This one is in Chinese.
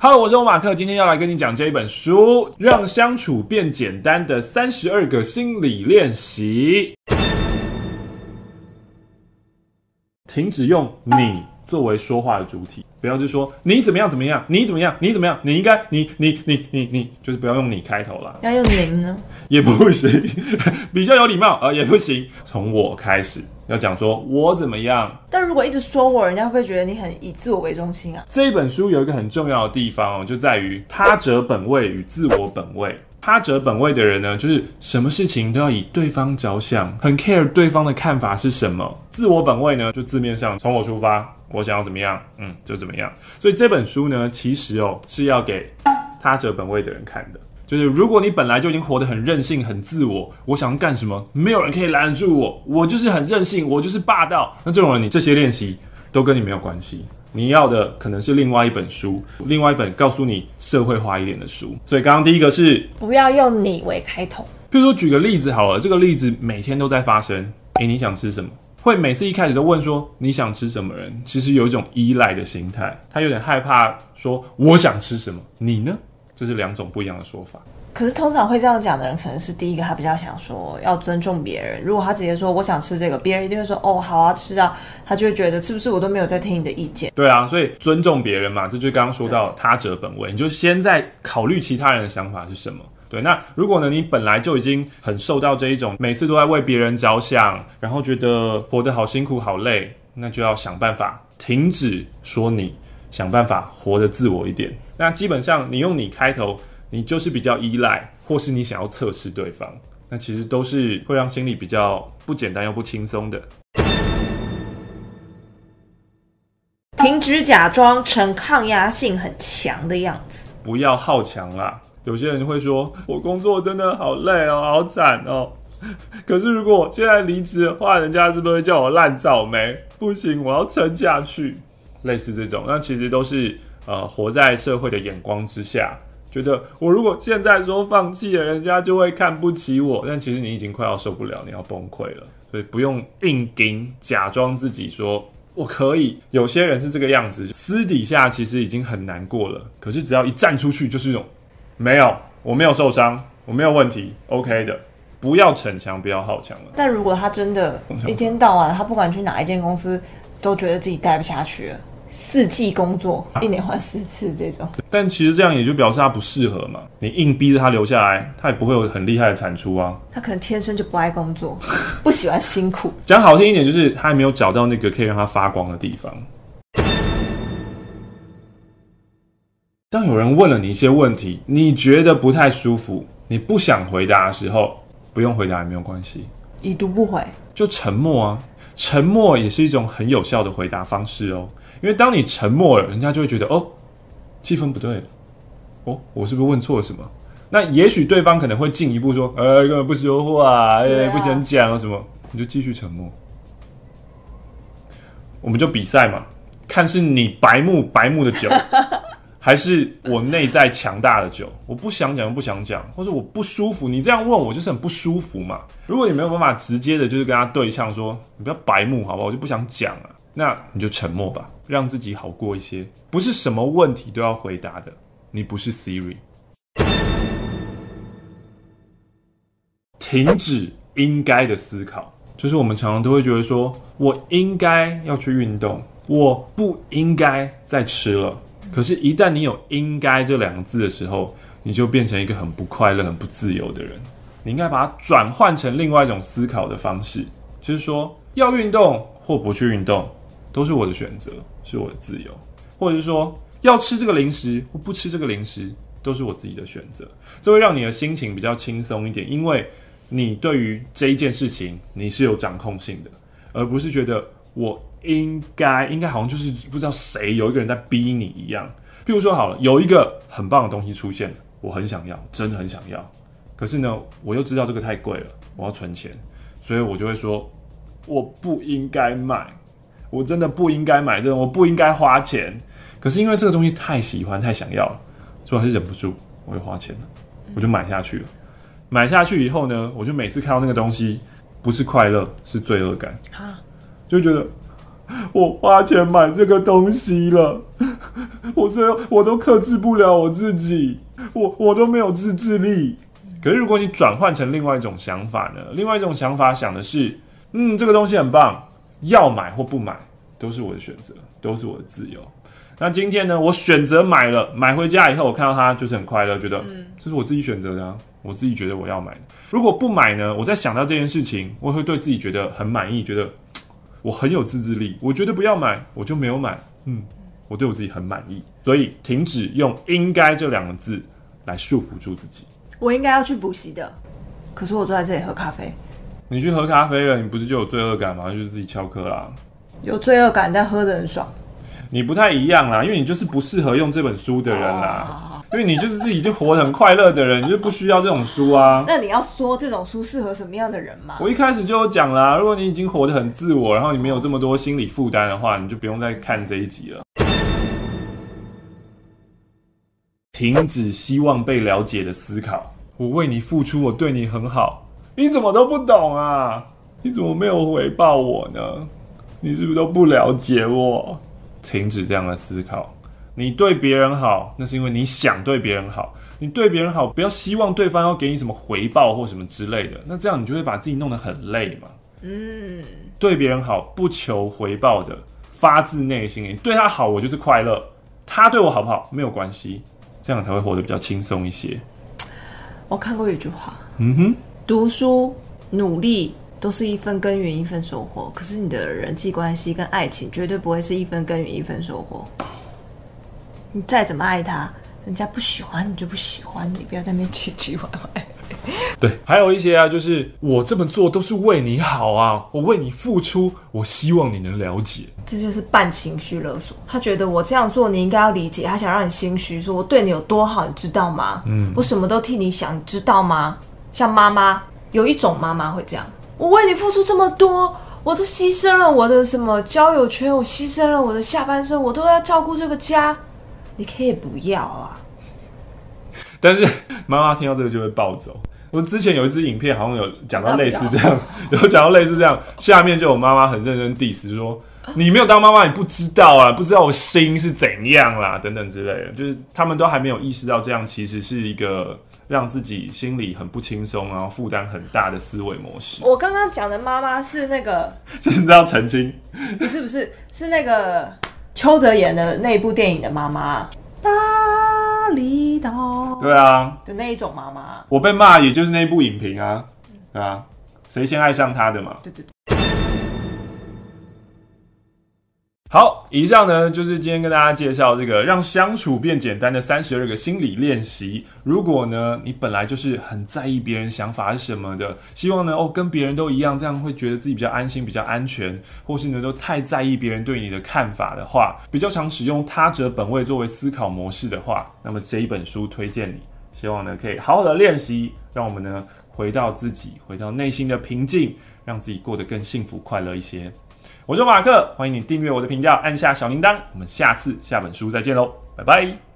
哈喽，我是欧马克，今天要来跟你讲这一本书，让相处变简单的三十二个心理练习。停止用你作为说话的主体，不要就说你怎么样怎么样，你怎么样你怎么样，你应该你你你你你，就是不要用你开头了。要用您呢？也不行，比较有礼貌啊，也不行。从我开始。要讲说我怎么样，但如果一直说我，人家会不会觉得你很以自我为中心啊？这一本书有一个很重要的地方哦，就在于他者本位与自我本位。他者本位的人呢，就是什么事情都要以对方着想，很 care 对方的看法是什么。自我本位呢，就字面上从我出发，我想要怎么样，嗯，就怎么样。所以这本书呢，其实哦是要给他者本位的人看的。就是如果你本来就已经活得很任性、很自我，我想要干什么，没有人可以拦得住我，我就是很任性，我就是霸道。那这种人，你这些练习都跟你没有关系。你要的可能是另外一本书，另外一本告诉你社会化一点的书。所以刚刚第一个是不要用你为开头。譬如说举个例子好了，这个例子每天都在发生。诶，你想吃什么？会每次一开始都问说你想吃什么？人其实有一种依赖的心态，他有点害怕说我想吃什么，你呢？这是两种不一样的说法。可是通常会这样讲的人，可能是第一个，他比较想说要尊重别人。如果他直接说我想吃这个，别人一定会说哦，好啊，吃啊。他就会觉得是不是我都没有在听你的意见？对啊，所以尊重别人嘛，这就刚刚说到他者本位，你就先在考虑其他人的想法是什么。对，那如果呢，你本来就已经很受到这一种每次都在为别人着想，然后觉得活得好辛苦好累，那就要想办法停止说你，想办法活得自我一点。那基本上你用你开头，你就是比较依赖，或是你想要测试对方，那其实都是会让心里比较不简单又不轻松的。停止假装成抗压性很强的样子，不要好强啦。有些人会说，我工作真的好累哦，好惨哦。可是如果我现在离职的话，人家是不是会叫我烂草莓？不行，我要撑下去。类似这种，那其实都是。呃，活在社会的眼光之下，觉得我如果现在说放弃了，人家就会看不起我。但其实你已经快要受不了，你要崩溃了。所以不用硬顶，假装自己说我可以。有些人是这个样子，私底下其实已经很难过了。可是只要一站出去，就是一种没有，我没有受伤，我没有问题，OK 的。不要逞强，不要好强了。但如果他真的，一天到晚，他不管去哪一间公司，都觉得自己待不下去了。四季工作，一年换四次这种，但其实这样也就表示他不适合嘛。你硬逼着他留下来，他也不会有很厉害的产出啊。他可能天生就不爱工作，不喜欢辛苦。讲好听一点，就是他还没有找到那个可以让他发光的地方。当有人问了你一些问题，你觉得不太舒服，你不想回答的时候，不用回答也没有关系，已读不回，就沉默啊。沉默也是一种很有效的回答方式哦。因为当你沉默了，人家就会觉得哦，气氛不对了，哦，我是不是问错了什么？那也许对方可能会进一步说，呃，根本不说话，哎、不想讲什么，你就继续沉默。我们就比赛嘛，看是你白目白目的久，还是我内在强大的久。我不想讲就不想讲，或者我不舒服，你这样问我就是很不舒服嘛。如果你没有办法直接的，就是跟他对呛说，你不要白目好不好？我就不想讲啊。那你就沉默吧，让自己好过一些。不是什么问题都要回答的，你不是 Siri。停止应该的思考，就是我们常常都会觉得说，我应该要去运动，我不应该再吃了。可是，一旦你有“应该”这两个字的时候，你就变成一个很不快乐、很不自由的人。你应该把它转换成另外一种思考的方式，就是说，要运动或不去运动。都是我的选择，是我的自由，或者是说要吃这个零食或不吃这个零食，都是我自己的选择。这会让你的心情比较轻松一点，因为你对于这一件事情你是有掌控性的，而不是觉得我应该应该好像就是不知道谁有一个人在逼你一样。譬如说好了，有一个很棒的东西出现了，我很想要，真的很想要，可是呢，我又知道这个太贵了，我要存钱，所以我就会说我不应该买。我真的不应该买这种，我不应该花钱。可是因为这个东西太喜欢、太想要了，所以我还是忍不住，我就花钱了，我就买下去了。买下去以后呢，我就每次看到那个东西，不是快乐，是罪恶感。就觉得我花钱买这个东西了，我最后我都克制不了我自己，我我都没有自制力。可是如果你转换成另外一种想法呢？另外一种想法想的是，嗯，这个东西很棒，要买或不买都是我的选择，都是我的自由。那今天呢，我选择买了，买回家以后，我看到它就是很快乐，觉得这是我自己选择的啊，我自己觉得我要买的。如果不买呢，我在想到这件事情，我会对自己觉得很满意，觉得我很有自制力。我觉得不要买，我就没有买，嗯。我对我自己很满意，所以停止用“应该”这两个字来束缚住自己。我应该要去补习的，可是我坐在这里喝咖啡。你去喝咖啡了，你不是就有罪恶感吗？就是自己翘课啦。有罪恶感，但喝得很爽。你不太一样啦，因为你就是不适合用这本书的人啦。因为你就是自己就活得很快乐的人，你就不需要这种书啊。那你要说这种书适合什么样的人吗？我一开始就有讲啦，如果你已经活得很自我，然后你没有这么多心理负担的话，你就不用再看这一集了。停止希望被了解的思考。我为你付出，我对你很好，你怎么都不懂啊？你怎么没有回报我呢？你是不是都不了解我？停止这样的思考。你对别人好，那是因为你想对别人好。你对别人好，不要希望对方要给你什么回报或什么之类的。那这样你就会把自己弄得很累嘛。嗯，对别人好，不求回报的，发自内心。你对他好，我就是快乐。他对我好不好，没有关系。这样才会活得比较轻松一些。我看过一句话，嗯哼，读书努力都是一分耕耘一分收获，可是你的人际关系跟爱情绝对不会是一分耕耘一分收获。你再怎么爱他，人家不喜欢你就不喜欢你，不要在那边唧唧歪歪。对，还有一些啊，就是我这么做都是为你好啊，我为你付出，我希望你能了解。这就是半情绪勒索。他觉得我这样做你应该要理解，他想让你心虚，说我对你有多好，你知道吗？嗯，我什么都替你想，你知道吗？像妈妈，有一种妈妈会这样，我为你付出这么多，我都牺牲了我的什么交友圈，我牺牲了我的下半生，我都要照顾这个家，你可以不要啊。但是妈妈听到这个就会暴走。我之前有一支影片，好像有讲到类似这样，有讲到类似这样，下面就有妈妈很认真 diss 说：“你没有当妈妈，你不知道啊，不知道我心是怎样啦，等等之类的。”就是他们都还没有意识到，这样其实是一个让自己心里很不轻松，然后负担很大的思维模式。我刚刚讲的妈妈是那个，就是这样澄清，不是不是，是那个邱泽演的那一部电影的妈妈。巴厘岛，对啊，的那一种妈妈，我被骂也就是那一部影评啊，对啊，谁先爱上他的嘛？对对对。以上呢就是今天跟大家介绍这个让相处变简单的三十二个心理练习。如果呢你本来就是很在意别人想法是什么的，希望呢哦跟别人都一样，这样会觉得自己比较安心、比较安全，或是呢都太在意别人对你的看法的话，比较常使用他者本位作为思考模式的话，那么这一本书推荐你，希望呢可以好好的练习，让我们呢回到自己，回到内心的平静，让自己过得更幸福快乐一些。我是马克，欢迎你订阅我的频道，按下小铃铛。我们下次下本书再见喽，拜拜。